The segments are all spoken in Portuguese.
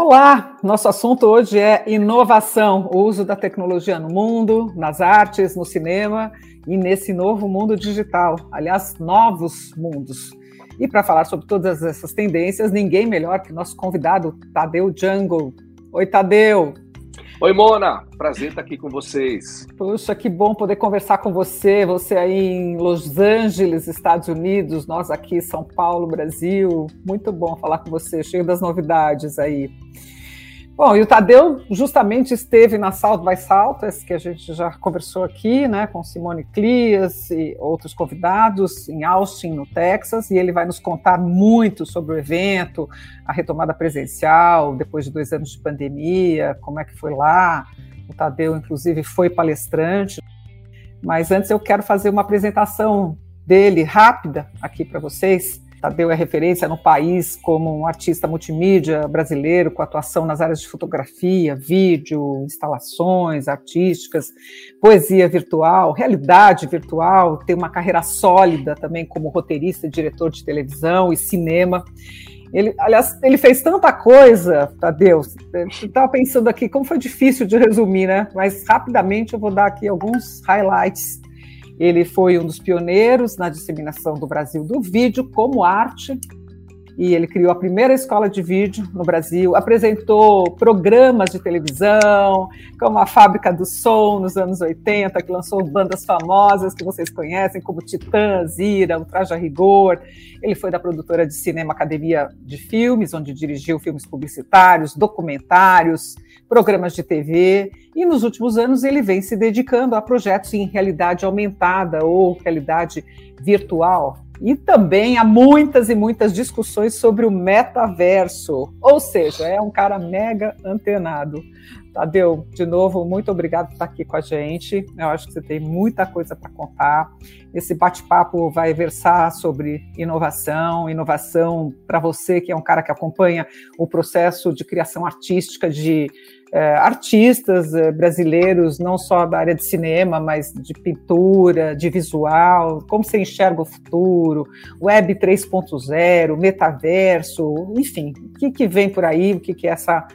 Olá, nosso assunto hoje é inovação, o uso da tecnologia no mundo, nas artes, no cinema e nesse novo mundo digital, aliás, novos mundos. E para falar sobre todas essas tendências, ninguém melhor que nosso convidado, Tadeu Jungle. Oi, Tadeu. Oi, Mona. Prazer estar aqui com vocês. Puxa, que bom poder conversar com você. Você aí em Los Angeles, Estados Unidos, nós aqui São Paulo, Brasil. Muito bom falar com você, cheio das novidades aí. Bom, e o Tadeu justamente esteve na South by Southwest, que a gente já conversou aqui, né, com Simone Clias e outros convidados em Austin, no Texas, e ele vai nos contar muito sobre o evento, a retomada presencial, depois de dois anos de pandemia, como é que foi lá. O Tadeu, inclusive, foi palestrante. Mas antes eu quero fazer uma apresentação dele rápida aqui para vocês. Tadeu é referência no país como um artista multimídia brasileiro com atuação nas áreas de fotografia, vídeo, instalações artísticas, poesia virtual, realidade virtual, tem uma carreira sólida também como roteirista diretor de televisão e cinema. Ele, aliás, ele fez tanta coisa, Tadeu. Eu estava pensando aqui como foi difícil de resumir, né? Mas rapidamente eu vou dar aqui alguns highlights ele foi um dos pioneiros na disseminação do Brasil do vídeo como arte e ele criou a primeira escola de vídeo no Brasil, apresentou programas de televisão, como a Fábrica do Som nos anos 80, que lançou bandas famosas que vocês conhecem, como Titã, Zira, o Traja Rigor. Ele foi da produtora de cinema Academia de Filmes, onde dirigiu filmes publicitários, documentários, programas de TV, e nos últimos anos ele vem se dedicando a projetos em realidade aumentada ou realidade virtual, e também há muitas e muitas discussões sobre o metaverso, ou seja, é um cara mega antenado. Tadeu, de novo, muito obrigado por estar aqui com a gente. Eu acho que você tem muita coisa para contar. Esse bate-papo vai versar sobre inovação, inovação para você que é um cara que acompanha o processo de criação artística de é, artistas é, brasileiros, não só da área de cinema, mas de pintura, de visual, como você enxerga o futuro, web 3.0, metaverso, enfim, o que, que vem por aí, o que, que é essa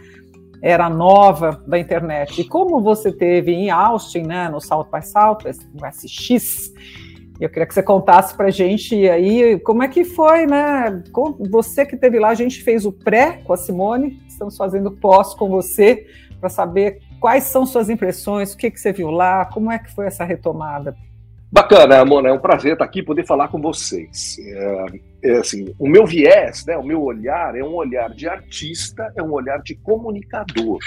era nova da internet. E como você teve em Austin, né, no South by Southwest, no SX, eu queria que você contasse para a gente aí como é que foi, né? Você que teve lá, a gente fez o pré com a Simone, estamos fazendo pós com você para saber quais são suas impressões, o que, que você viu lá, como é que foi essa retomada. Bacana, Mona, é um prazer estar aqui poder falar com vocês. É, é, assim, o meu viés, né, o meu olhar é um olhar de artista, é um olhar de comunicador.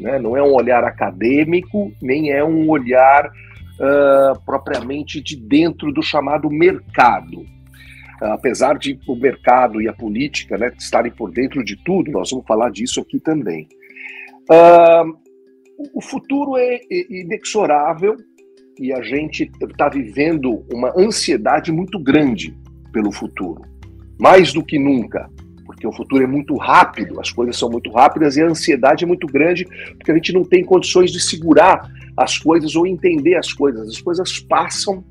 Né? Não é um olhar acadêmico, nem é um olhar uh, propriamente de dentro do chamado mercado. Uh, apesar de o mercado e a política né, estarem por dentro de tudo, nós vamos falar disso aqui também. Uh, o futuro é inexorável e a gente está vivendo uma ansiedade muito grande pelo futuro, mais do que nunca, porque o futuro é muito rápido, as coisas são muito rápidas e a ansiedade é muito grande, porque a gente não tem condições de segurar as coisas ou entender as coisas. As coisas passam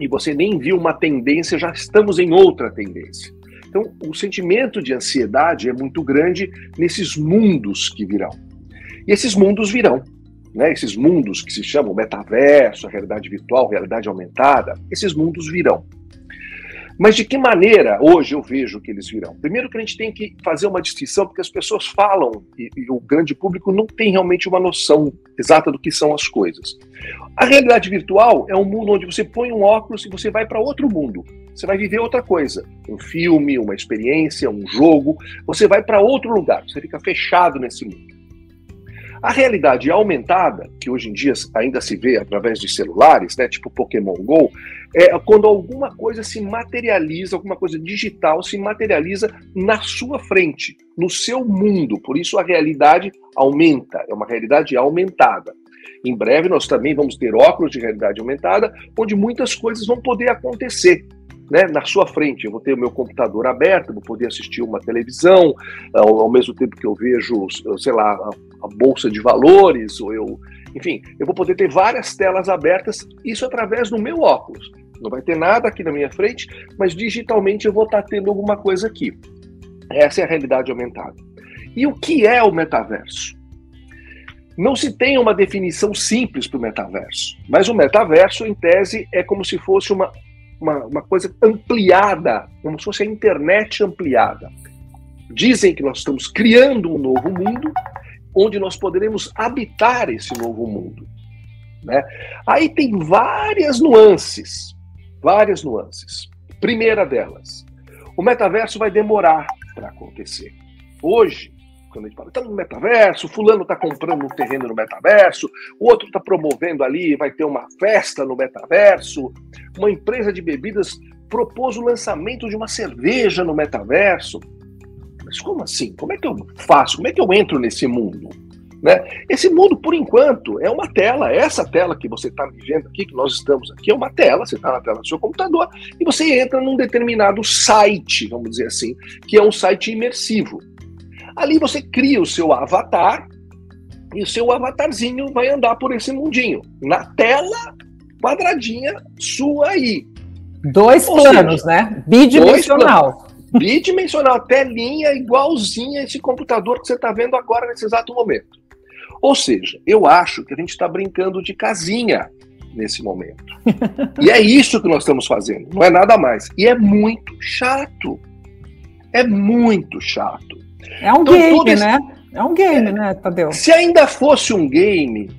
e você nem viu uma tendência, já estamos em outra tendência. Então, o sentimento de ansiedade é muito grande nesses mundos que virão. E esses mundos virão. Né? Esses mundos que se chamam metaverso, realidade virtual, realidade aumentada, esses mundos virão. Mas de que maneira hoje eu vejo que eles virão? Primeiro que a gente tem que fazer uma distinção, porque as pessoas falam e, e, o grande público não tem realmente uma noção exata do que são as coisas. A realidade virtual é um mundo onde você põe um óculos e você vai para outro mundo. Você vai viver outra coisa, um filme, uma experiência, um jogo. Você vai para outro lugar. Você fica fechado nesse mundo. A realidade aumentada, que hoje em dia ainda se vê através de celulares, né, tipo Pokémon Go, é quando alguma coisa se materializa, alguma coisa digital se materializa na sua frente, no seu mundo. Por isso a realidade aumenta, é uma realidade aumentada. Em breve nós também vamos ter óculos de realidade aumentada, onde muitas coisas vão poder acontecer né, na sua frente. Eu vou ter o meu computador aberto, vou poder assistir uma televisão, ao, ao mesmo tempo que eu vejo, sei lá, a, a, bolsa de valores, ou eu, enfim, eu vou poder ter várias telas abertas, isso através do meu óculos. Não vai ter nada aqui na minha frente, mas digitalmente eu vou estar tendo alguma coisa aqui. Essa é a realidade aumentada. E o que é o metaverso? Não se tem uma definição simples para o metaverso, mas o metaverso, em tese, é como se fosse uma, uma, uma coisa ampliada, como se fosse a internet ampliada. Dizem que nós estamos criando um novo mundo onde nós poderemos habitar esse novo mundo. Né? Aí tem várias nuances, várias nuances. Primeira delas, o metaverso vai demorar para acontecer. Hoje, quando a gente fala, está no metaverso, fulano está comprando um terreno no metaverso, o outro está promovendo ali, vai ter uma festa no metaverso, uma empresa de bebidas propôs o lançamento de uma cerveja no metaverso. Mas como assim? Como é que eu faço? Como é que eu entro nesse mundo? Né? Esse mundo, por enquanto, é uma tela. Essa tela que você está me vendo aqui, que nós estamos aqui, é uma tela. Você está na tela do seu computador e você entra num determinado site, vamos dizer assim, que é um site imersivo. Ali você cria o seu avatar e o seu avatarzinho vai andar por esse mundinho. Na tela quadradinha sua aí. Dois Ou planos, seja, né? Bidimensional. Bidimensional, telinha igualzinha esse computador que você está vendo agora nesse exato momento. Ou seja, eu acho que a gente está brincando de casinha nesse momento. e é isso que nós estamos fazendo, não é nada mais. E é muito chato. É muito chato. É um então, game, esse... né? É um game, é, né, Tadeu? Se ainda fosse um game,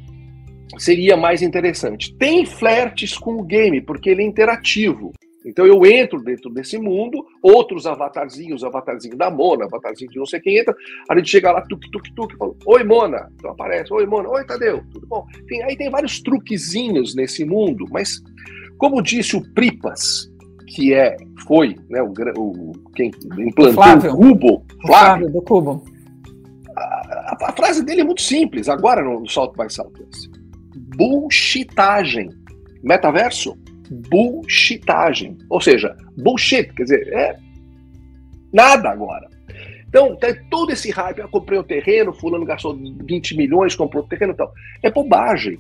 seria mais interessante. Tem flertes com o game, porque ele é interativo. Então eu entro dentro desse mundo, outros avatarzinhos, avatarzinho da Mona, avatarzinho de não sei quem entra, a gente chega lá, tuk, tuk, tuk, fala, oi Mona, então aparece, oi Mona, oi Tadeu, tudo bom? Enfim, aí tem vários truquezinhos nesse mundo, mas como disse o Pripas, que é, foi, né, o, o quem implantou Flávio. o Cubo, Flávio, Flávio do Cubo. A, a, a, frase dele é muito simples, agora no, no Salto by Salto. Bullshitagem. Metaverso bullshitagem. Ou seja, bullshit, quer dizer, é nada agora. Então, tem todo esse hype. Eu comprei o um terreno, fulano gastou 20 milhões, comprou o terreno e tal. É bobagem.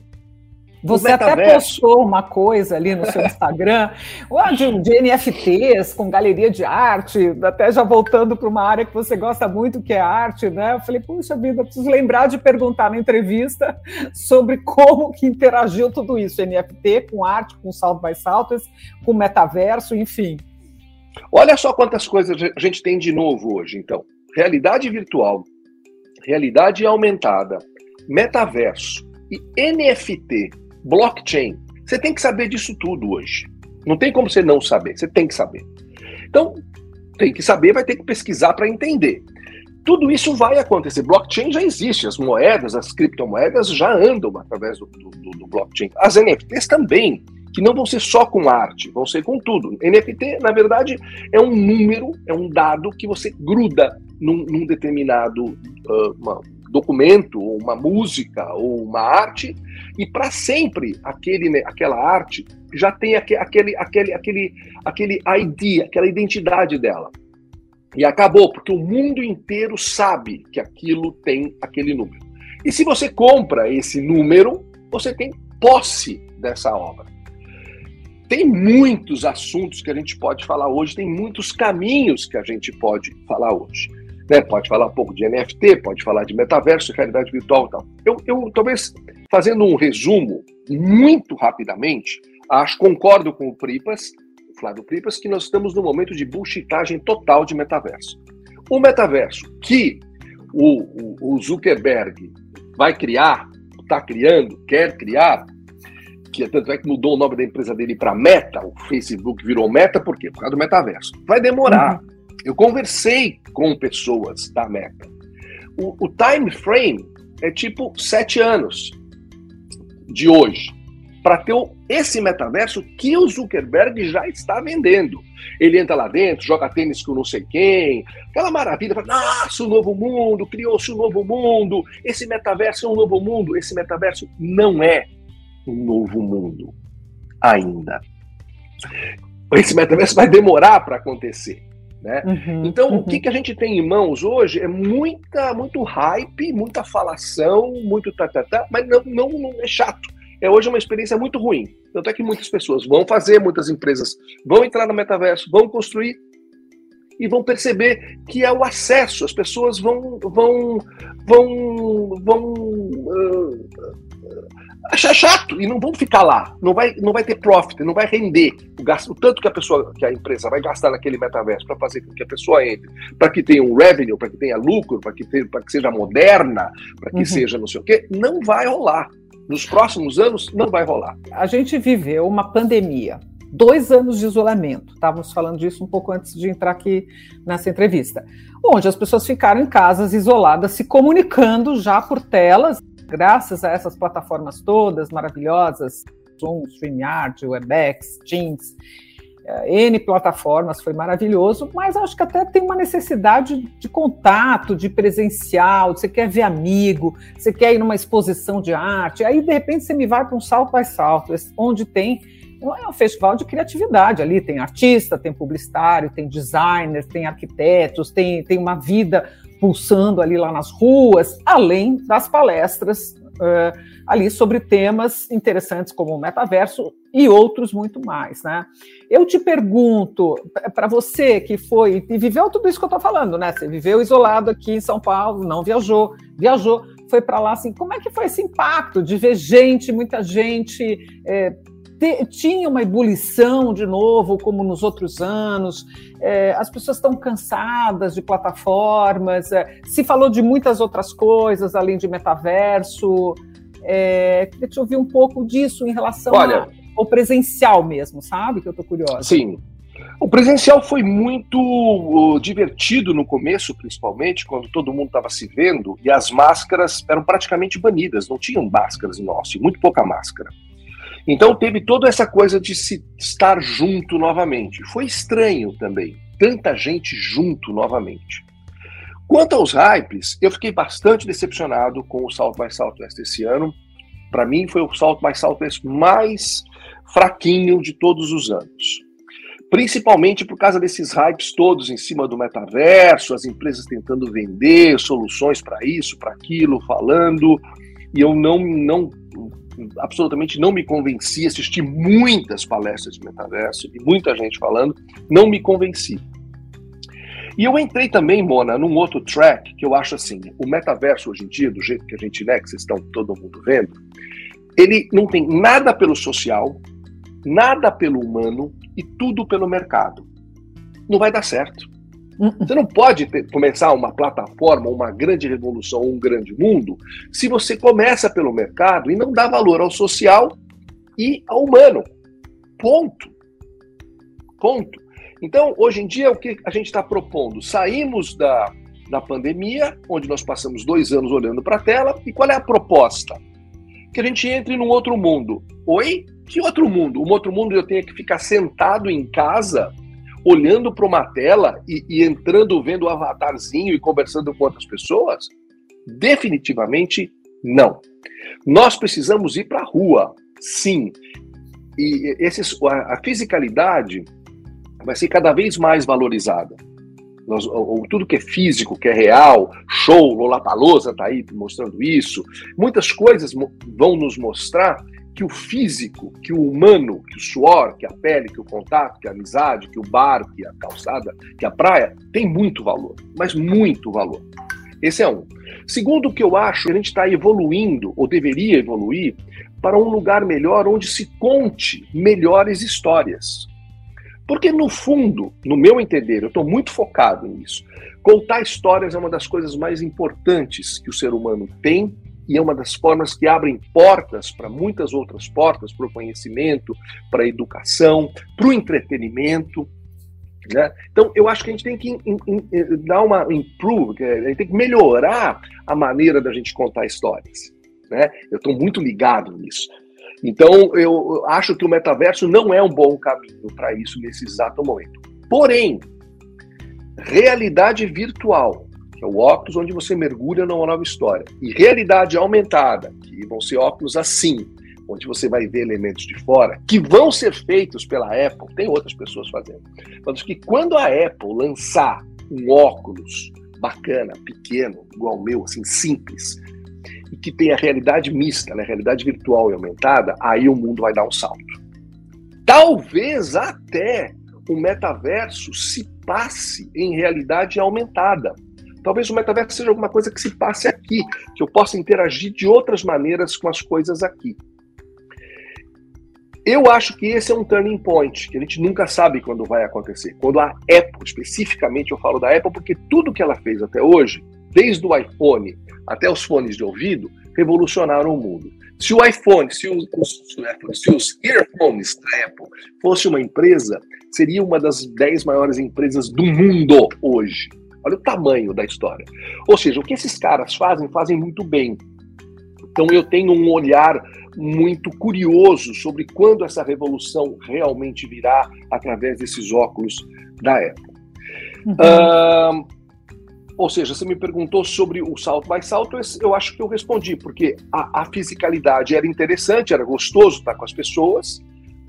Você até postou uma coisa ali no seu Instagram, de, de NFTs com galeria de arte, até já voltando para uma área que você gosta muito, que é arte, né? Eu falei, puxa vida, preciso lembrar de perguntar na entrevista sobre como que interagiu tudo isso, NFT com arte, com salto by saltos, com metaverso, enfim. Olha só quantas coisas a gente tem de novo hoje, então. Realidade virtual, realidade aumentada, metaverso e NFT blockchain. Você tem que saber disso tudo hoje. Não tem como você não saber, você tem que saber. Então, tem que saber, vai ter que pesquisar para entender. Tudo isso vai acontecer. Blockchain já existe, as moedas, as criptomoedas já andam através do, do, do blockchain. As NFTs também, que não vão ser só com arte, vão ser com tudo. NFT, na verdade, é um número, é um dado que você gruda num, num determinado uh, uma, documento, ou uma música, ou uma arte, e para sempre aquele, aquela arte já tem aquele, aquele, aquele, aquele ID, aquela identidade dela. E acabou, porque o mundo inteiro sabe que aquilo tem aquele número. E se você compra esse número, você tem posse dessa obra. Tem muitos assuntos que a gente pode falar hoje, tem muitos caminhos que a gente pode falar hoje. Né? Pode falar um pouco de NFT, pode falar de metaverso, realidade virtual e tal. Eu, eu talvez fazendo um resumo muito rapidamente, acho concordo com o Pripas, o Flávio Pripas, que nós estamos no momento de bullshitagem total de metaverso. O metaverso que o, o, o Zuckerberg vai criar, está criando, quer criar, que tanto é que mudou o nome da empresa dele para Meta, o Facebook virou Meta, por quê? Por causa do metaverso. Vai demorar. Uhum. Eu conversei com pessoas da Meta. O, o time frame é tipo sete anos de hoje para ter esse metaverso que o Zuckerberg já está vendendo. Ele entra lá dentro, joga tênis com não sei quem, aquela maravilha, fala, nossa, o novo mundo, criou-se um novo mundo, esse metaverso é um novo mundo. Esse metaverso não é um novo mundo ainda. Esse metaverso vai demorar para acontecer. Né? Uhum, então, uhum. o que, que a gente tem em mãos hoje é muita, muito hype, muita falação, muito tatatá, tá, tá, mas não, não, não é chato. É hoje uma experiência muito ruim. Tanto é que muitas pessoas vão fazer, muitas empresas vão entrar no metaverso, vão construir, e vão perceber que é o acesso. As pessoas vão vão vão vão uh, achar chato e não vão ficar lá. Não vai não vai ter profit, não vai render o gasto, o tanto que a pessoa que a empresa vai gastar naquele metaverso para fazer com que a pessoa entre, para que tenha um revenue, para que tenha lucro, para que que seja moderna, para que uhum. seja não sei o quê, não vai rolar. Nos próximos anos não vai rolar. A gente viveu uma pandemia dois anos de isolamento. Estávamos falando disso um pouco antes de entrar aqui nessa entrevista, onde as pessoas ficaram em casas isoladas, se comunicando já por telas, graças a essas plataformas todas maravilhosas, Zoom, StreamYard, WebEx, Teams, eh, N plataformas, foi maravilhoso, mas acho que até tem uma necessidade de contato, de presencial, você quer ver amigo, você quer ir numa exposição de arte, aí de repente você me vai para um salto mais salto, onde tem é um festival de criatividade ali, tem artista, tem publicitário, tem designer, tem arquitetos, tem, tem uma vida pulsando ali lá nas ruas, além das palestras uh, ali sobre temas interessantes como o metaverso e outros muito mais, né? Eu te pergunto, para você que foi e viveu tudo isso que eu estou falando, né? Você viveu isolado aqui em São Paulo, não viajou, viajou, foi para lá, assim, como é que foi esse impacto de ver gente, muita gente é, te, tinha uma ebulição de novo, como nos outros anos, é, as pessoas estão cansadas de plataformas, é, se falou de muitas outras coisas além de metaverso. É, queria te ouvir um pouco disso em relação Olha, ao presencial mesmo, sabe? Que eu estou curiosa. Sim. O presencial foi muito uh, divertido no começo, principalmente, quando todo mundo estava se vendo e as máscaras eram praticamente banidas, não tinham máscaras em Austin, muito pouca máscara. Então teve toda essa coisa de se estar junto novamente. Foi estranho também, tanta gente junto novamente. Quanto aos hypes, eu fiquei bastante decepcionado com o South by Southwest esse ano. Para mim foi o South by Southwest mais fraquinho de todos os anos. Principalmente por causa desses hypes todos em cima do metaverso, as empresas tentando vender soluções para isso, para aquilo, falando, e eu não, não absolutamente não me convenci, assisti muitas palestras de metaverso e muita gente falando, não me convenci. E eu entrei também, Mona, num outro track que eu acho assim, o metaverso hoje em dia, do jeito que a gente, né, que vocês estão todo mundo vendo, ele não tem nada pelo social, nada pelo humano e tudo pelo mercado. Não vai dar certo. Você não pode ter, começar uma plataforma, uma grande revolução, um grande mundo, se você começa pelo mercado e não dá valor ao social e ao humano. Ponto. Ponto. Então, hoje em dia, o que a gente está propondo? Saímos da, da pandemia, onde nós passamos dois anos olhando para a tela, e qual é a proposta? Que a gente entre num outro mundo. Oi? Que outro mundo? Um outro mundo eu tenho que ficar sentado em casa olhando para uma tela e, e entrando, vendo o avatarzinho e conversando com outras pessoas? Definitivamente não. Nós precisamos ir para a rua, sim. E esses, a, a, fisicalidade vai ser cada vez mais valorizada. Nós, ou, tudo que é físico, que é real, show, Lollapalooza está aí mostrando isso. Muitas coisas vão nos mostrar que o físico, que o humano, que o suor, que a pele, que o contato, que a amizade, que o bar, que a calçada, que a praia, tem muito valor, mas muito valor. Esse é um. Segundo, o que eu acho, a gente está evoluindo, ou deveria evoluir, para um lugar melhor onde se conte melhores histórias. Porque, no fundo, no meu entender, eu estou muito focado nisso. Contar histórias é uma das coisas mais importantes que o ser humano tem e é uma das formas que abrem portas para muitas outras portas, para o conhecimento, para a educação, para o entretenimento. Né? Então, eu acho que a gente tem que in, in, in, dar uma improve, a gente tem que melhorar a maneira da gente contar histórias. Né? Eu estou muito ligado nisso. Então, eu acho que o metaverso não é um bom caminho para isso nesse exato momento. Porém, realidade virtual é o óculos onde você mergulha numa nova história. E realidade aumentada, que vão ser óculos assim, onde você vai ver elementos de fora, que vão ser feitos pela Apple, tem outras pessoas fazendo, mas que quando a Apple lançar um óculos bacana, pequeno, igual o meu, assim, simples, e que tenha realidade mista, né, realidade virtual e aumentada, aí o mundo vai dar um salto. Talvez até o metaverso se passe em realidade aumentada. Talvez o metaverso seja alguma coisa que se passe aqui, que eu possa interagir de outras maneiras com as coisas aqui. Eu acho que esse é um turning point, que a gente nunca sabe quando vai acontecer. Quando a Apple, especificamente eu falo da Apple, porque tudo que ela fez até hoje, desde o iPhone até os fones de ouvido, revolucionaram o mundo. Se o iPhone, se os, se os earphones da Apple fosse uma empresa, seria uma das 10 maiores empresas do mundo hoje. Olha o tamanho da história. Ou seja, o que esses caras fazem, fazem muito bem. Então eu tenho um olhar muito curioso sobre quando essa revolução realmente virá através desses óculos da Apple. Uhum. Uh, ou seja, você me perguntou sobre o salto by salto, eu acho que eu respondi, porque a, a fisicalidade era interessante, era gostoso estar com as pessoas,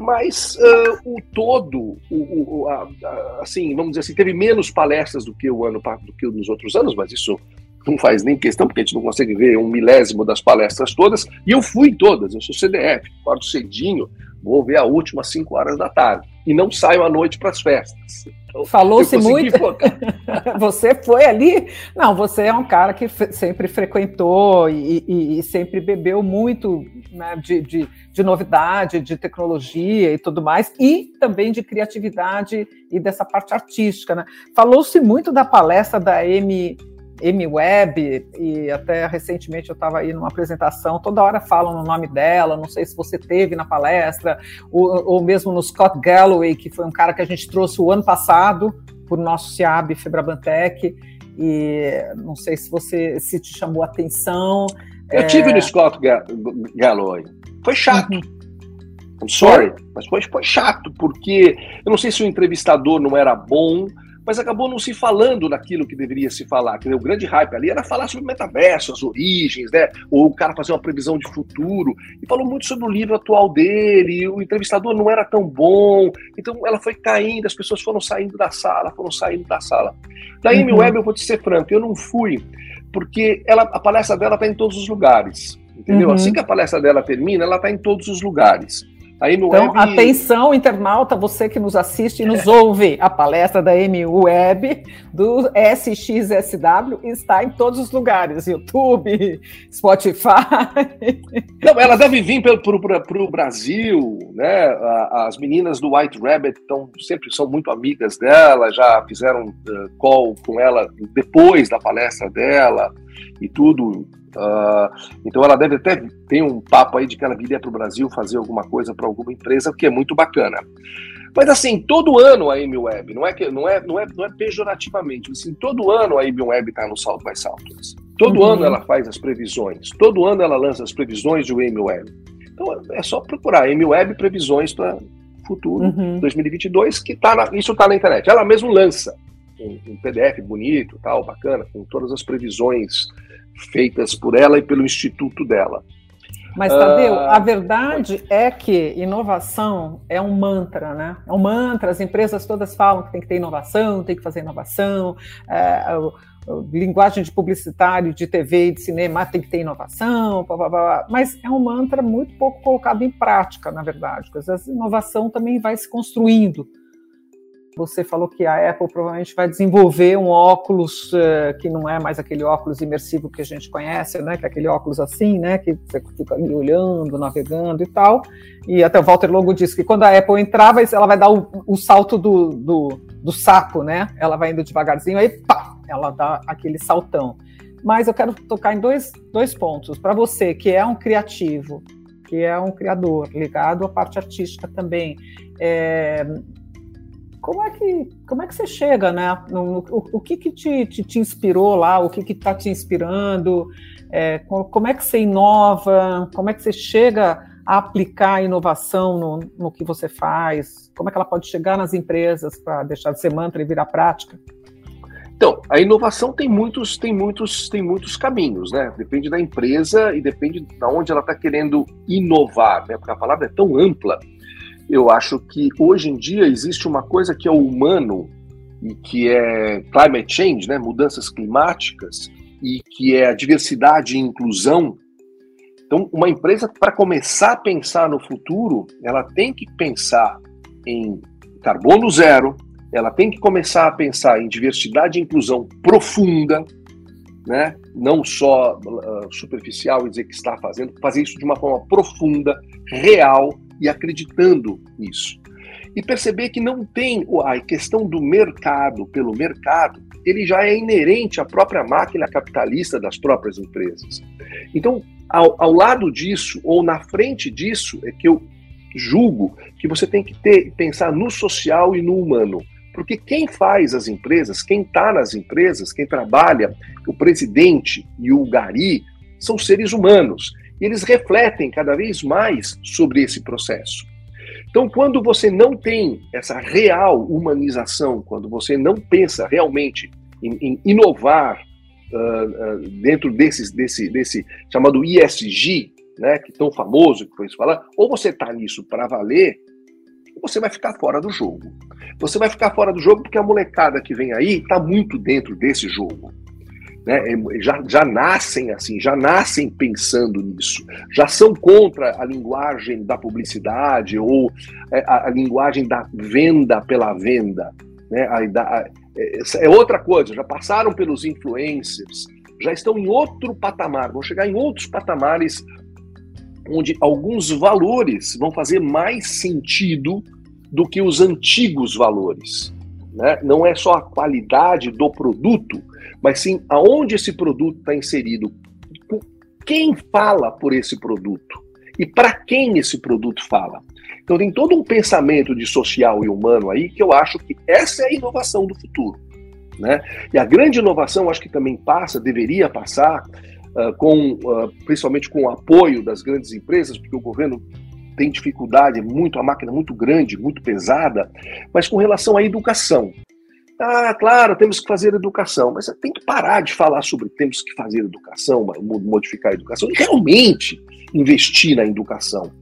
mas uh, o todo, o, o a, a, assim, vamos dizer assim, teve menos palestras do que o ano do que nos outros anos, mas isso não faz nem questão, porque a gente não consegue ver um milésimo das palestras todas, e eu fui todas, eu sou CDF, acordo cedinho, vou ver a última às 5 horas da tarde, e não saio à noite para as festas. Então, Falou-se muito. você foi ali? Não, você é um cara que sempre frequentou e, e, e sempre bebeu muito né, de, de, de, novidade, de tecnologia e tudo mais, e também de criatividade e dessa parte artística. Né? Falou-se muito da palestra da Amy M-Web, e até recentemente eu estava aí numa apresentação, toda hora falam no nome dela, não sei se você teve na palestra, ou, ou mesmo no Scott Galloway, que foi um cara que a gente trouxe o ano passado por nosso CIAB Febrabantec, e não sei se você se te chamou a atenção. Eu é... tive no Scott Galloway, foi chato. Uhum. I'm sorry, mas foi, foi chato, porque eu não sei se o entrevistador não era bom, mas acabou não se falando naquilo que deveria se falar. Dizer, o grande hype ali era falar sobre o metaverso, as origens, né? Ou o cara fazer uma previsão de futuro. E falou muito sobre o livro atual dele, o entrevistador não era tão bom. Então ela foi caindo, as pessoas foram saindo da sala, foram saindo da sala. Da Amy uhum. Webb, eu vou te ser franco, eu não fui, porque ela, a palestra dela está em todos os lugares. Entendeu? Uhum. Assim que a palestra dela termina, ela está em todos os lugares. Aí no então, web... atenção, internauta, você que nos assiste e nos ouve, a palestra da MU Web do SXSW está em todos os lugares, YouTube, Spotify. Não, ela deve vir para o Brasil, né? As meninas do White Rabbit tão, sempre são muito amigas dela, já fizeram uh, call com ela depois da palestra dela e tudo. Uh, então ela deve até ter um papo aí de que ela viria para o Brasil fazer alguma coisa para alguma empresa, o que é muito bacana. Mas assim, todo ano a Amy Web, não é que não é, não é, não é pejorativamente, assim, todo ano a Amy Web está no salto mais salto. Todo uhum. ano ela faz as previsões, todo ano ela lança as previsões do Amy Web. Então é só procurar Amy Web previsões para futuro uhum. 2022 que tá na, isso está na internet. Ela mesmo lança um, um PDF bonito, tal, bacana, com todas as previsões feitas por ela e pelo instituto dela. Mas, Tadeu, a ah, verdade é que inovação é um mantra, né? É um mantra, as empresas todas falam que tem que ter inovação, tem que fazer inovação, é, linguagem de publicitário, de TV e de cinema tem que ter inovação, blá, blá, blá, mas é um mantra muito pouco colocado em prática, na verdade, porque a inovação também vai se construindo. Você falou que a Apple provavelmente vai desenvolver um óculos uh, que não é mais aquele óculos imersivo que a gente conhece, né? Que é aquele óculos assim, né? Que você fica ali olhando, navegando e tal. E até o Walter Longo disse que quando a Apple entrar, ela vai dar o, o salto do, do, do, saco, né? Ela vai indo devagarzinho, aí pá, ela dá aquele saltão. Mas eu quero tocar em dois, dois pontos. Para você que é um criativo, que é um criador ligado à parte artística também, é, como é que, como é que você chega, né? O, o, que, que te, te, te, inspirou lá? O que está te inspirando? É, como é que você inova? Como é que você chega a aplicar a inovação no, no que você faz? Como é que ela pode chegar nas empresas para deixar de ser mantra e virar prática? Então, a inovação tem muitos, tem muitos, tem muitos caminhos, né? Depende da empresa e depende de onde ela está querendo inovar, né? Porque a palavra é tão ampla eu acho que hoje em dia existe uma coisa que é humano e que é climate change, né, mudanças climáticas, e que é a diversidade e inclusão. Então, uma empresa, para começar a pensar no futuro, ela tem que pensar em carbono zero, ela tem que começar a pensar em diversidade e inclusão profunda, né? não só uh, superficial e dizer que está fazendo, fazer isso de uma forma profunda, real e acreditando nisso. E perceber que não tem a questão do mercado pelo mercado, ele já é inerente à própria máquina capitalista das próprias empresas. Então, ao, ao lado disso, ou na frente disso, é que eu julgo que você tem que ter, pensar no social e no humano. Porque quem faz as empresas, quem está nas empresas, quem trabalha, o presidente e o gari, são seres humanos. E eles refletem cada vez mais sobre esse processo. Então, quando você não tem essa real humanização, quando você não pensa realmente em, em inovar uh, uh, dentro desses, desse, desse chamado ISG, né, que tão famoso que foi isso falar, ou você está nisso para valer, ou você vai ficar fora do jogo. Você vai ficar fora do jogo porque a molecada que vem aí está muito dentro desse jogo. Né? É, já, já nascem assim, já nascem pensando nisso, já são contra a linguagem da publicidade ou é, a, a linguagem da venda pela venda. Né? A, a, é, é outra coisa, já passaram pelos influencers, já estão em outro patamar, vão chegar em outros patamares onde alguns valores vão fazer mais sentido do que os antigos valores. Né? Não é só a qualidade do produto, mas sim aonde esse produto está inserido, quem fala por esse produto e para quem esse produto fala. Então tem todo um pensamento de social e humano aí que eu acho que essa é a inovação do futuro. Né? E a grande inovação, acho que também passa, deveria passar, uh, com, uh, principalmente com o apoio das grandes empresas, porque o governo tem dificuldade, é muito, a máquina é muito grande, muito pesada, mas com relação à educação. Ah, claro, temos que fazer educação, mas tem que parar de falar sobre temos que fazer educação, modificar a educação, e realmente investir na educação.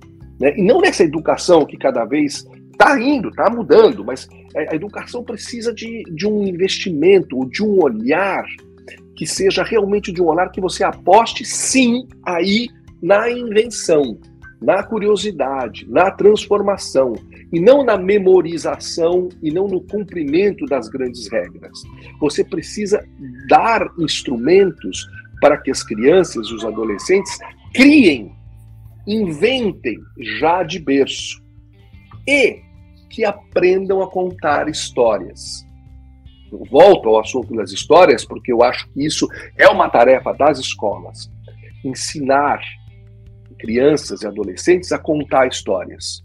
Né? E não nessa educação que cada vez está indo, está mudando, mas a educação precisa de, de um investimento, de um olhar que seja realmente de um olhar que você aposte sim aí na invenção, na curiosidade, na transformação, e não na memorização e não no cumprimento das grandes regras. Você precisa dar instrumentos para que as crianças e os adolescentes criem, inventem já de berço e que aprendam a contar histórias. Eu volto ao assunto das histórias porque eu acho que isso é uma tarefa das escolas. Ensinar crianças e adolescentes a contar histórias.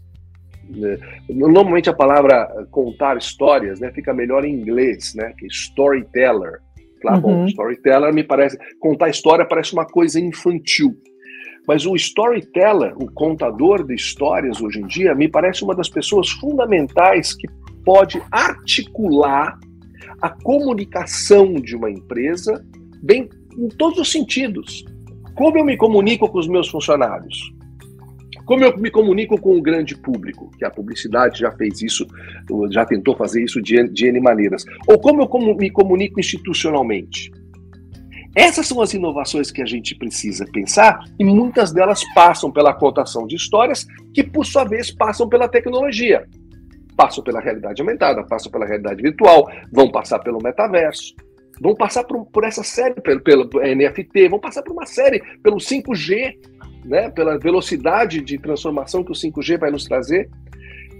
Né? Normalmente a palavra contar histórias né, fica melhor em inglês, né, que storyteller. Claro, uhum. bom, storyteller me parece. Contar história parece uma coisa infantil. Mas o storyteller, o contador de histórias hoje em dia, me parece uma das pessoas fundamentais que pode articular a comunicação de uma empresa bem em todos os sentidos. Como eu me comunico com os meus funcionários? Como eu me comunico com o grande público? Que a publicidade já fez isso, já tentou fazer isso de, de N maneiras. Ou como eu me comunico institucionalmente? Essas são as inovações que a gente precisa pensar e muitas delas passam pela contação de histórias, que por sua vez passam pela tecnologia. Passam pela realidade aumentada, passam pela realidade virtual, vão passar pelo metaverso vão passar por, por essa série, pelo, pelo NFT, vão passar por uma série, pelo 5G, né, pela velocidade de transformação que o 5G vai nos trazer.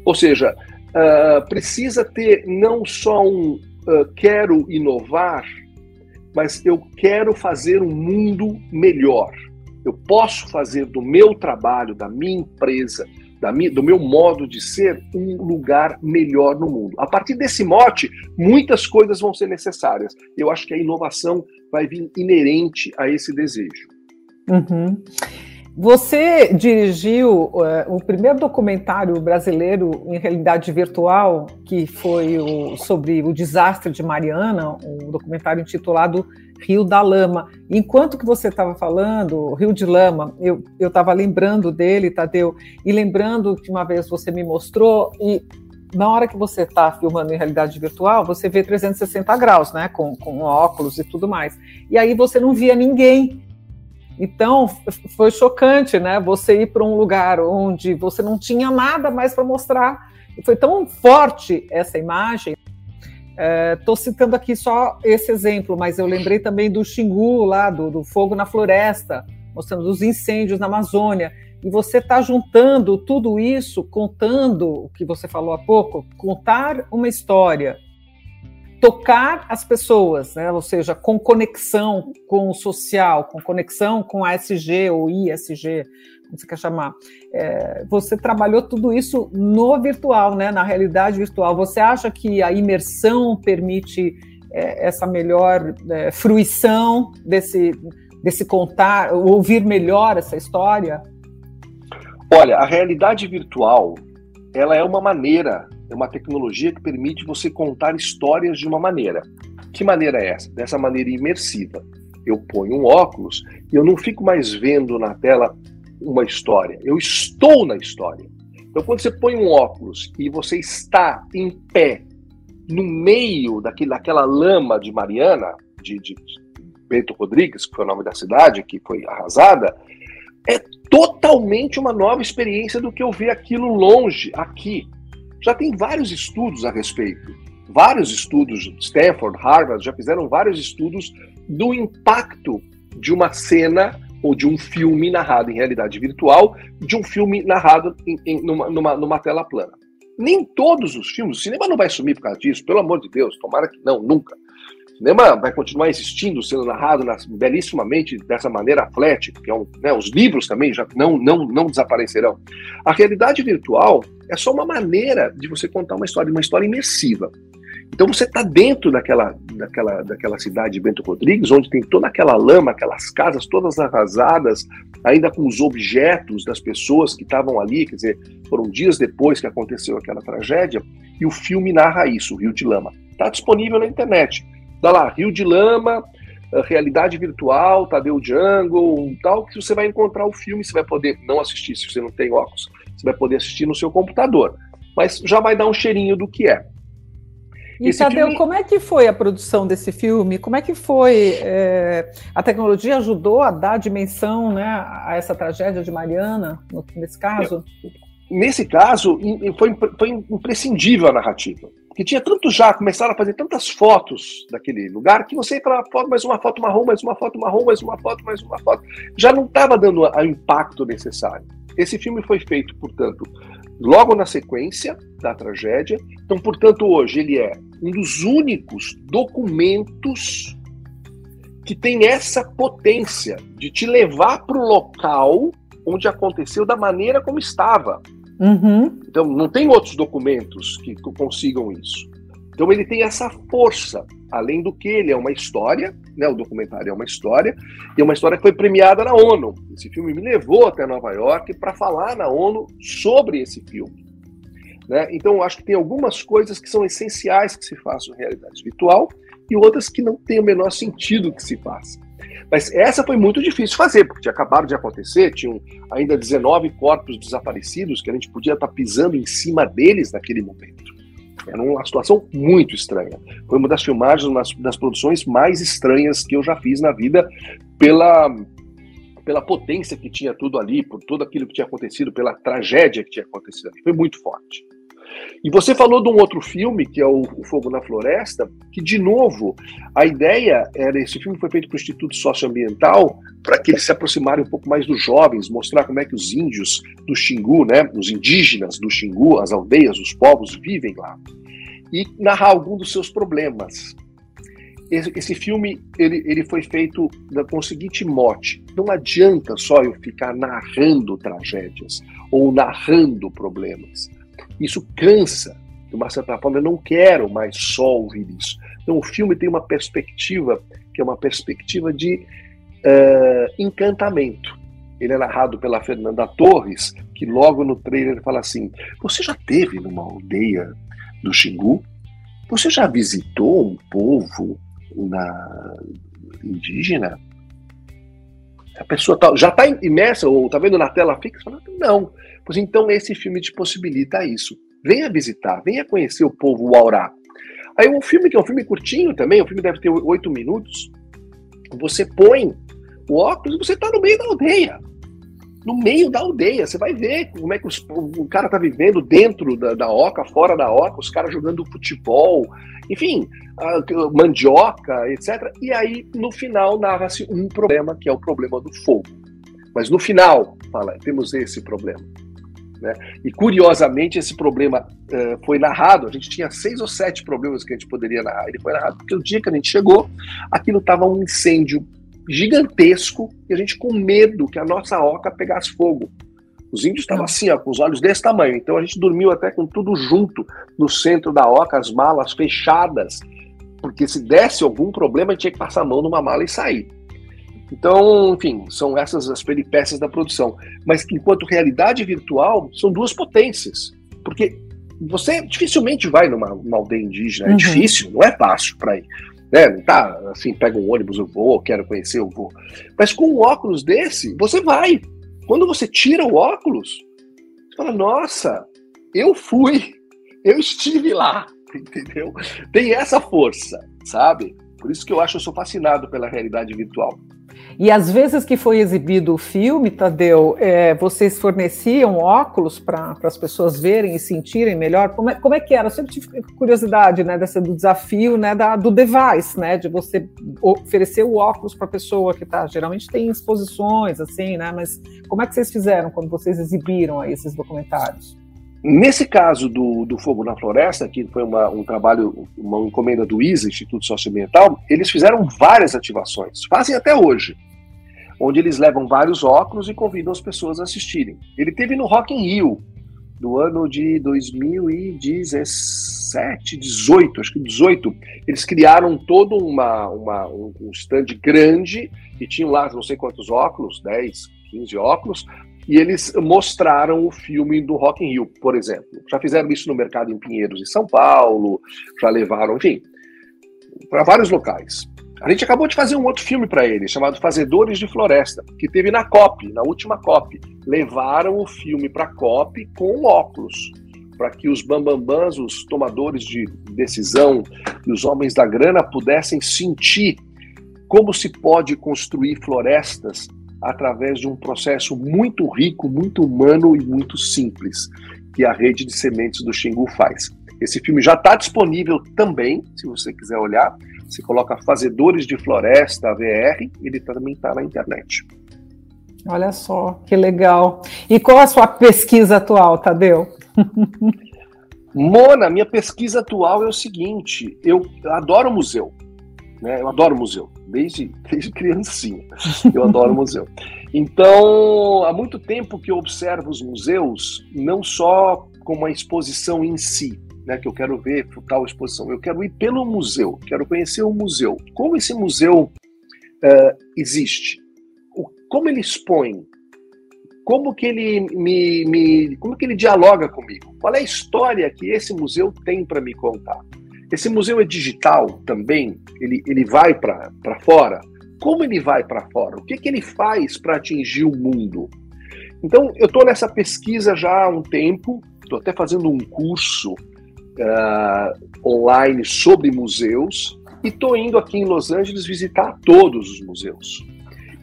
Ou seja, uh, precisa ter não só um uh, quero inovar, mas eu quero fazer um mundo melhor. Eu posso fazer do meu trabalho, da minha empresa, da minha, do meu modo de ser, um lugar melhor no mundo. A partir desse mote, muitas coisas vão ser necessárias. Eu acho que a inovação vai vir inerente a esse desejo. Uhum. Você dirigiu uh, o primeiro documentário brasileiro em realidade virtual, que foi o, sobre o desastre de Mariana, um documentário intitulado Rio da Lama. Enquanto que você estava falando, Rio de Lama, eu estava lembrando dele, Tadeu, e lembrando que uma vez você me mostrou, e na hora que você está filmando em realidade virtual, você vê 360 graus, né, com, com óculos e tudo mais. E aí você não via ninguém então, foi chocante, né? Você ir para um lugar onde você não tinha nada mais para mostrar. Foi tão forte essa imagem. Estou é, citando aqui só esse exemplo, mas eu lembrei também do Xingu, lá do, do fogo na floresta, mostrando os incêndios na Amazônia. E você está juntando tudo isso, contando o que você falou há pouco, contar uma história, tocar as pessoas, né? ou seja, com conexão com o social, com conexão com a SG ou ISG, como você quer chamar. É, você trabalhou tudo isso no virtual, né? na realidade virtual. Você acha que a imersão permite é, essa melhor é, fruição desse, desse contar, ouvir melhor essa história? Olha, a realidade virtual ela é uma maneira, é uma tecnologia que permite você contar histórias de uma maneira. Que maneira é essa? Dessa maneira imersiva. Eu ponho um óculos e eu não fico mais vendo na tela uma história, eu estou na história. Então, quando você põe um óculos e você está em pé no meio daquele, daquela lama de Mariana, de, de Bento Rodrigues, que foi o nome da cidade que foi arrasada, é totalmente uma nova experiência do que eu ver aquilo longe, aqui. Já tem vários estudos a respeito. Vários estudos, Stanford, Harvard, já fizeram vários estudos do impacto de uma cena ou de um filme narrado em realidade virtual, de um filme narrado em, em, numa, numa, numa tela plana. Nem todos os filmes, o cinema não vai sumir por causa disso, pelo amor de Deus, tomara que não, nunca. O cinema vai continuar existindo, sendo narrado nas, belíssimamente dessa maneira atlética, que é um, né, os livros também já não, não, não desaparecerão. A realidade virtual é só uma maneira de você contar uma história, uma história imersiva. Então você está dentro daquela, daquela, daquela cidade de Bento Rodrigues, onde tem toda aquela lama, aquelas casas todas arrasadas, ainda com os objetos das pessoas que estavam ali, quer dizer, foram dias depois que aconteceu aquela tragédia, e o filme narra isso, o Rio de Lama. Está disponível na internet. Dá lá, Rio de Lama, eh, realidade virtual, Tadeu Jungle, tal, que você vai encontrar o filme, você vai poder não assistir se você não tem óculos, você vai poder assistir no seu computador. Mas já vai dar um cheirinho do que é. E Esse Tadeu, filme... como é que foi a produção desse filme? Como é que foi? É... a tecnologia ajudou a dar dimensão né, a essa tragédia de Mariana, nesse caso? Nesse caso, foi, foi imprescindível a narrativa. Porque tinha tanto já, começaram a fazer tantas fotos daquele lugar, que você ia para foto, mais uma foto marrom, mais uma foto marrom, mais uma foto, mais uma foto. Já não estava dando o impacto necessário. Esse filme foi feito, portanto, logo na sequência da tragédia. Então, portanto, hoje ele é um dos únicos documentos que tem essa potência de te levar para o local onde aconteceu da maneira como estava. Uhum. Então, não tem outros documentos que consigam isso. Então, ele tem essa força, além do que ele é uma história, né? O documentário é uma história, e é uma história que foi premiada na ONU. Esse filme me levou até Nova York para falar na ONU sobre esse filme. Né? Então, acho que tem algumas coisas que são essenciais que se façam realidade virtual e outras que não tem o menor sentido que se faça. Mas essa foi muito difícil fazer, porque tinha acabado de acontecer, tinham ainda 19 corpos desaparecidos que a gente podia estar pisando em cima deles naquele momento. Era uma situação muito estranha. Foi uma das filmagens, uma das produções mais estranhas que eu já fiz na vida, pela, pela potência que tinha tudo ali, por tudo aquilo que tinha acontecido, pela tragédia que tinha acontecido. Foi muito forte. E você falou de um outro filme, que é o, Fogo na Floresta, que, de novo, a ideia era: esse filme foi feito para o Instituto Socioambiental, para que eles se aproximarem um pouco mais dos jovens, mostrar como é que os índios do Xingu, né, os indígenas do Xingu, as aldeias, os povos vivem lá, e narrar algum dos seus problemas. Esse, esse filme ele, ele foi feito com o seguinte mote: não adianta só eu ficar narrando tragédias ou narrando problemas. Isso cansa. De uma certa forma, eu não quero mais só ouvir isso. Então, o filme tem uma perspectiva que é uma perspectiva de uh, encantamento. Ele é narrado pela Fernanda Torres, que logo no trailer fala assim: Você já teve numa aldeia do Xingu? Você já visitou um povo na indígena? A pessoa tá, já está imersa ou está vendo na tela fixa? Fala, não. Pois então esse filme te possibilita isso. Venha visitar, venha conhecer o povo Waurá. Aí um filme que é um filme curtinho também, o filme deve ter oito minutos. Você põe o óculos e você está no meio da aldeia. No meio da aldeia. Você vai ver como é que os, o cara tá vivendo dentro da, da oca, fora da oca, os caras jogando futebol, enfim, a, mandioca, etc. E aí, no final, narra-se um problema, que é o problema do fogo. Mas no final, fala, temos esse problema. Né? E curiosamente, esse problema uh, foi narrado. A gente tinha seis ou sete problemas que a gente poderia narrar. Ele foi narrado porque o dia que a gente chegou, aquilo estava um incêndio gigantesco e a gente com medo que a nossa oca pegasse fogo. Os índios estavam assim, ó, com os olhos desse tamanho. Então a gente dormiu até com tudo junto no centro da oca, as malas fechadas, porque se desse algum problema, a gente tinha que passar a mão numa mala e sair. Então, enfim, são essas as peripécias da produção. Mas enquanto realidade virtual, são duas potências. Porque você dificilmente vai numa aldeia indígena, é uhum. difícil, não é fácil para ir. Né? Não tá assim, pega um ônibus, eu vou, quero conhecer, eu vou. Mas com um óculos desse, você vai. Quando você tira o óculos, você fala, nossa, eu fui, eu estive lá, entendeu? Tem essa força, sabe? Por isso que eu acho, eu sou fascinado pela realidade virtual. E às vezes que foi exibido o filme, Tadeu, é, vocês forneciam óculos para as pessoas verem e sentirem melhor? Como é, como é que era? Eu sempre tive curiosidade né, dessa, do desafio né, da, do device, né, de você oferecer o óculos para a pessoa que está. Geralmente tem exposições, assim, né? Mas como é que vocês fizeram quando vocês exibiram aí esses documentários? Nesse caso do, do Fogo na Floresta, que foi uma, um trabalho, uma encomenda do ISA, Instituto Socioambiental, eles fizeram várias ativações, fazem até hoje, onde eles levam vários óculos e convidam as pessoas a assistirem. Ele teve no Rock in Rio, do ano de 2017, 18, acho que 18, eles criaram todo uma, uma, um stand grande e tinham lá não sei quantos óculos, 10, 15 óculos, e eles mostraram o filme do Rock in Rio, por exemplo. Já fizeram isso no mercado em Pinheiros, em São Paulo, já levaram, enfim, para vários locais. A gente acabou de fazer um outro filme para eles, chamado Fazedores de Floresta, que teve na COP, na última COP. Levaram o filme para a COP com óculos, para que os bambambãs, os tomadores de decisão e os homens da grana pudessem sentir como se pode construir florestas através de um processo muito rico, muito humano e muito simples, que a rede de sementes do Xingu faz. Esse filme já está disponível também, se você quiser olhar. Você coloca Fazedores de Floresta, VR, ele também está na internet. Olha só, que legal. E qual a sua pesquisa atual, Tadeu? Mona, minha pesquisa atual é o seguinte: eu adoro museu. Né? Eu adoro museu, desde, desde criancinha. Eu adoro museu. Então, há muito tempo que eu observo os museus não só como a exposição em si, né, que eu quero ver tal exposição, eu quero ir pelo museu, quero conhecer o museu. Como esse museu uh, existe? O, como ele expõe? Como que ele me, me, como que ele dialoga comigo? Qual é a história que esse museu tem para me contar? Esse museu é digital também? Ele, ele vai para fora? Como ele vai para fora? O que, que ele faz para atingir o mundo? Então, eu estou nessa pesquisa já há um tempo, estou até fazendo um curso uh, online sobre museus e estou indo aqui em Los Angeles visitar todos os museus.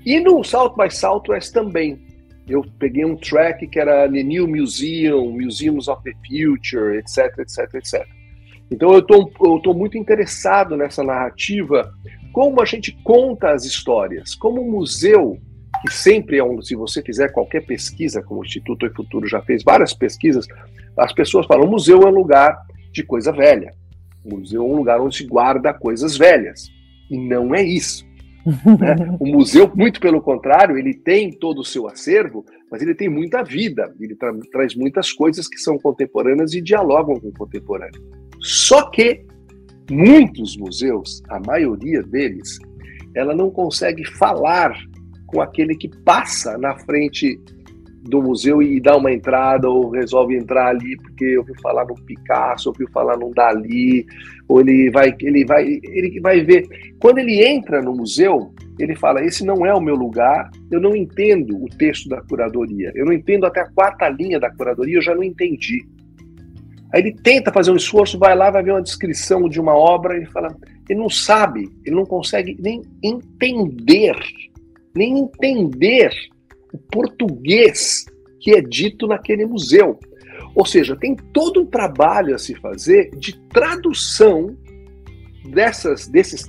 E no South by Southwest também. Eu peguei um track que era The New Museum, Museums of the Future, etc, etc, etc. Então eu estou muito interessado nessa narrativa, como a gente conta as histórias, como o museu, que sempre é um, se você fizer qualquer pesquisa, como o Instituto e Futuro já fez várias pesquisas, as pessoas falam, o museu é um lugar de coisa velha. Museu é um lugar onde se guarda coisas velhas. E não é isso. Né? O museu, muito pelo contrário, ele tem todo o seu acervo, mas ele tem muita vida, ele tra traz muitas coisas que são contemporâneas e dialogam com o contemporâneo. Só que muitos museus, a maioria deles, ela não consegue falar com aquele que passa na frente do museu e dá uma entrada ou resolve entrar ali porque ouviu falar no Picasso, ouviu falar no Dali, ou ele vai ele vai ele vai ver. Quando ele entra no museu, ele fala: "Esse não é o meu lugar, eu não entendo o texto da curadoria. Eu não entendo até a quarta linha da curadoria, eu já não entendi". Aí ele tenta fazer um esforço, vai lá, vai ver uma descrição de uma obra, ele fala, ele não sabe, ele não consegue nem entender, nem entender o português que é dito naquele museu. Ou seja, tem todo um trabalho a se fazer de tradução dessas, desses,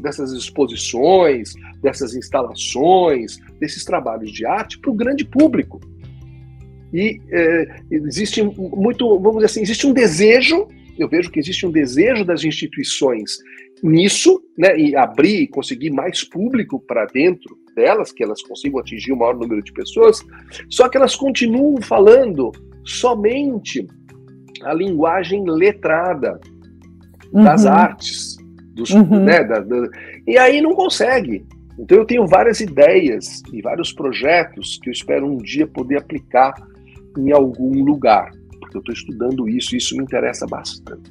dessas exposições, dessas instalações, desses trabalhos de arte para o grande público. E é, existe muito, vamos dizer assim, existe um desejo, eu vejo que existe um desejo das instituições nisso, né, e abrir e conseguir mais público para dentro delas, que elas consigam atingir o maior número de pessoas, só que elas continuam falando somente a linguagem letrada das uhum. artes, dos, uhum. né, da, da, e aí não consegue. Então eu tenho várias ideias e vários projetos que eu espero um dia poder aplicar em algum lugar, porque eu estou estudando isso e isso me interessa bastante.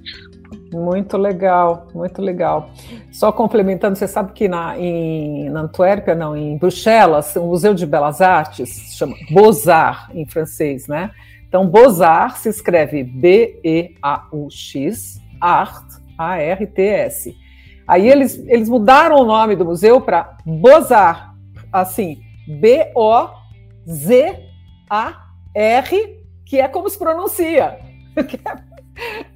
Muito legal, muito legal. Só complementando, você sabe que na, em, na Antuérpia, não, em Bruxelas, o Museu de Belas Artes, se chama Beaux-Arts em francês, né? Então, Beaux-Arts se escreve B-E-A-U-X, Art, A-R-T-S. Aí eles, eles mudaram o nome do museu para Beaux-Arts, assim, B-O-Z-A-R, que é como se pronuncia.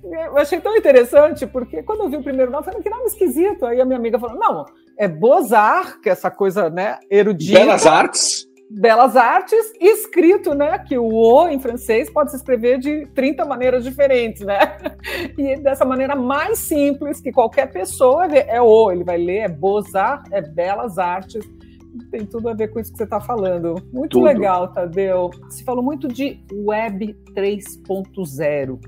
Eu achei tão interessante, porque quando eu vi o primeiro nome, eu falei, que nome esquisito. Aí a minha amiga falou, não, é Beaux-Arts, que é essa coisa, né, erudita. Belas Artes. Belas Artes, escrito, né, que o O em francês pode se escrever de 30 maneiras diferentes, né? E dessa maneira mais simples que qualquer pessoa é O, ele vai ler, é Beaux-Arts, é Belas Artes tem tudo a ver com isso que você está falando. Muito tudo. legal, Tadeu. Você falou muito de Web 3.0.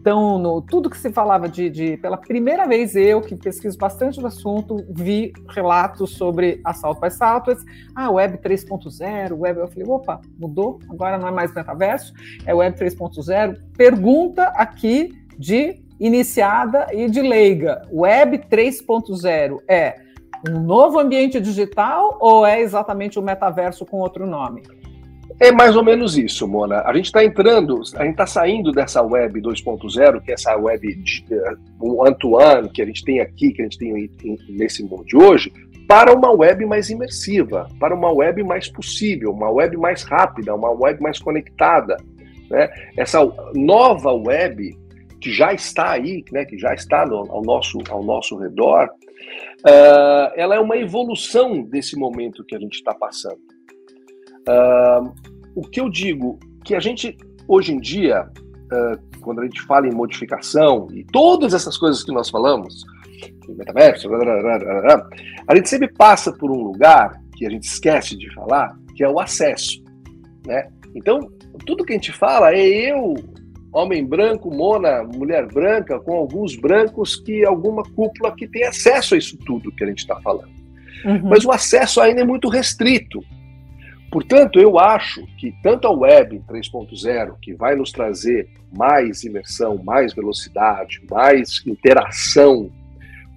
Então, no, tudo que se falava de, de, Pela primeira vez, eu, que pesquiso bastante do assunto, vi relatos sobre assalto by Southwest. Ah, Web 3.0, Web. Eu falei, opa, mudou? Agora não é mais metaverso, é Web 3.0. Pergunta aqui de iniciada e de leiga. Web 3.0 é um novo ambiente digital ou é exatamente o metaverso com outro nome? É mais ou menos isso, Mona. A gente está entrando, a gente está saindo dessa web 2.0, que é essa web one-to-one que a gente tem aqui, que a gente tem nesse mundo de hoje, para uma web mais imersiva, para uma web mais possível, uma web mais rápida, uma web mais conectada. Né? Essa nova web que já está aí, né, que já está no, ao, nosso, ao nosso redor, uh, ela é uma evolução desse momento que a gente está passando. Uh, o que eu digo que a gente hoje em dia, uh, quando a gente fala em modificação e todas essas coisas que nós falamos, metaverso, a gente sempre passa por um lugar que a gente esquece de falar, que é o acesso, né? Então, tudo que a gente fala é eu, homem branco, mona, mulher branca, com alguns brancos que alguma cúpula que tem acesso a isso tudo que a gente está falando. Uhum. Mas o acesso ainda é muito restrito. Portanto, eu acho que tanto a Web 3.0, que vai nos trazer mais imersão, mais velocidade, mais interação,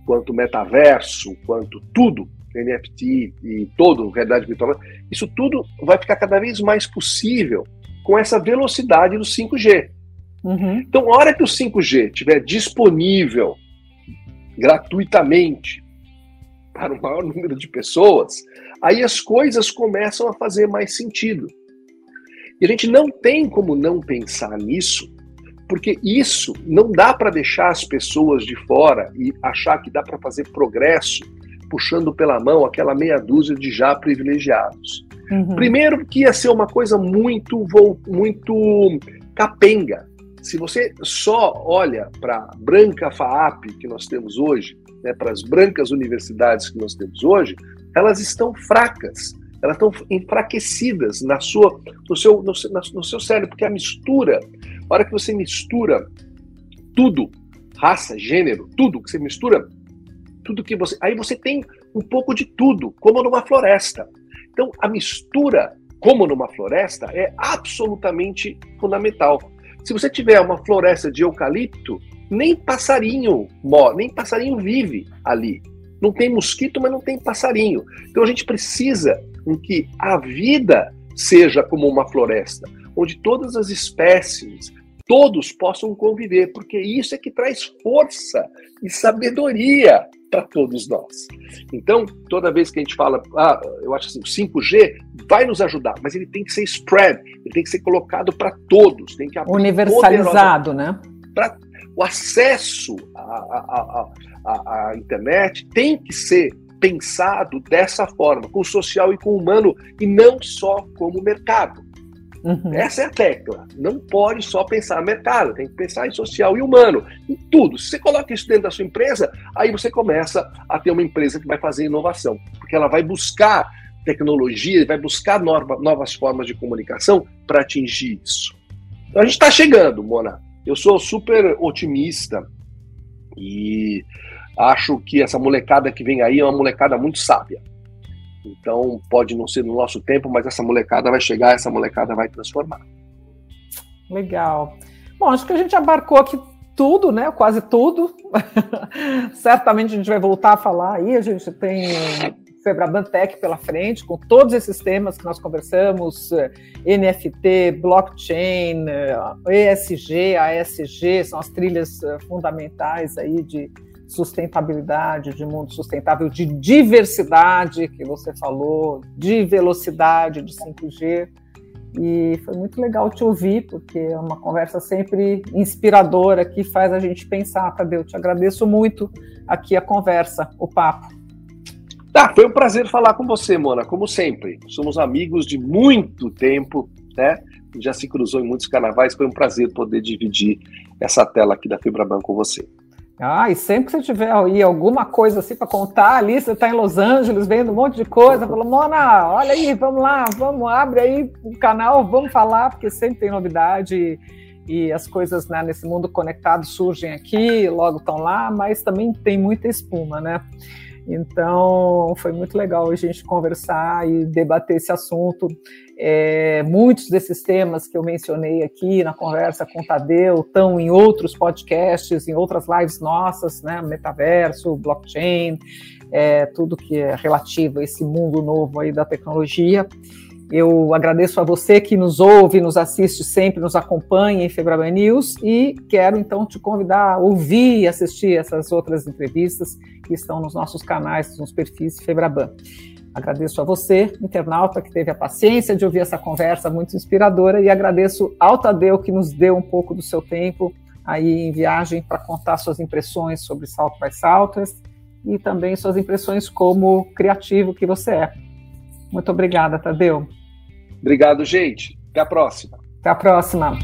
quanto o metaverso, quanto tudo, NFT e todo realidade virtual, isso tudo vai ficar cada vez mais possível com essa velocidade do 5G. Uhum. Então, a hora que o 5G estiver disponível gratuitamente para o maior número de pessoas, aí as coisas começam a fazer mais sentido. E a gente não tem como não pensar nisso, porque isso não dá para deixar as pessoas de fora e achar que dá para fazer progresso puxando pela mão aquela meia dúzia de já privilegiados. Uhum. Primeiro que ia ser uma coisa muito muito capenga. Se você só olha para a branca FAAP que nós temos hoje, né, para as brancas universidades que nós temos hoje, elas estão fracas, elas estão enfraquecidas na sua, no, seu, no, no seu cérebro, porque a mistura, a hora que você mistura tudo, raça, gênero, tudo que você mistura, tudo que você. Aí você tem um pouco de tudo, como numa floresta. Então, a mistura, como numa floresta, é absolutamente fundamental. Se você tiver uma floresta de eucalipto, nem passarinho morre, nem passarinho vive ali. Não tem mosquito, mas não tem passarinho. Então a gente precisa que a vida seja como uma floresta, onde todas as espécies, todos possam conviver, porque isso é que traz força e sabedoria para todos nós. Então, toda vez que a gente fala, ah, eu acho assim, o 5G vai nos ajudar, mas ele tem que ser spread, ele tem que ser colocado para todos, tem que universalizado, né? Para o acesso à, à, à, internet tem que ser pensado dessa forma, com o social e com o humano, e não só como mercado. Uhum. Essa é a tecla. Não pode só pensar mercado, tem que pensar em social e humano, em tudo. Se você coloca isso dentro da sua empresa, aí você começa a ter uma empresa que vai fazer inovação, porque ela vai buscar tecnologia, vai buscar nova, novas formas de comunicação para atingir isso. Então a gente está chegando, Mona. Eu sou super otimista e acho que essa molecada que vem aí é uma molecada muito sábia. Então, pode não ser no nosso tempo, mas essa molecada vai chegar, essa molecada vai transformar. Legal. Bom, acho que a gente abarcou aqui tudo, né? Quase tudo. Certamente a gente vai voltar a falar aí. A gente tem Febraban Tech pela frente, com todos esses temas que nós conversamos: eh, NFT, blockchain, ESG, eh, ASG, são as trilhas eh, fundamentais aí de sustentabilidade, de mundo sustentável, de diversidade, que você falou, de velocidade, de 5G. E foi muito legal te ouvir, porque é uma conversa sempre inspiradora que faz a gente pensar, Tadeu. Te agradeço muito aqui a conversa, o papo. Tá, foi um prazer falar com você, Mona, como sempre. Somos amigos de muito tempo, né? Já se cruzou em muitos carnavais. Foi um prazer poder dividir essa tela aqui da Fibraban com você. Ah, e sempre que você tiver aí alguma coisa assim para contar ali, você está em Los Angeles vendo um monte de coisa, falou, Mona, olha aí, vamos lá, vamos, abre aí o canal, vamos falar, porque sempre tem novidade e, e as coisas né, nesse mundo conectado surgem aqui, logo estão lá, mas também tem muita espuma, né? Então, foi muito legal a gente conversar e debater esse assunto. É, muitos desses temas que eu mencionei aqui na conversa com o Tadeu estão em outros podcasts, em outras lives nossas, né? Metaverso, blockchain, é, tudo que é relativo a esse mundo novo aí da tecnologia. Eu agradeço a você que nos ouve, nos assiste sempre, nos acompanha em Febraban News e quero então te convidar a ouvir e assistir essas outras entrevistas que estão nos nossos canais, nos perfis Febraban. Agradeço a você, internauta, que teve a paciência de ouvir essa conversa muito inspiradora e agradeço ao Tadeu que nos deu um pouco do seu tempo aí em viagem para contar suas impressões sobre Salto by Southwest e também suas impressões como criativo que você é. Muito obrigada, Tadeu. Obrigado, gente. Até a próxima. Até a próxima.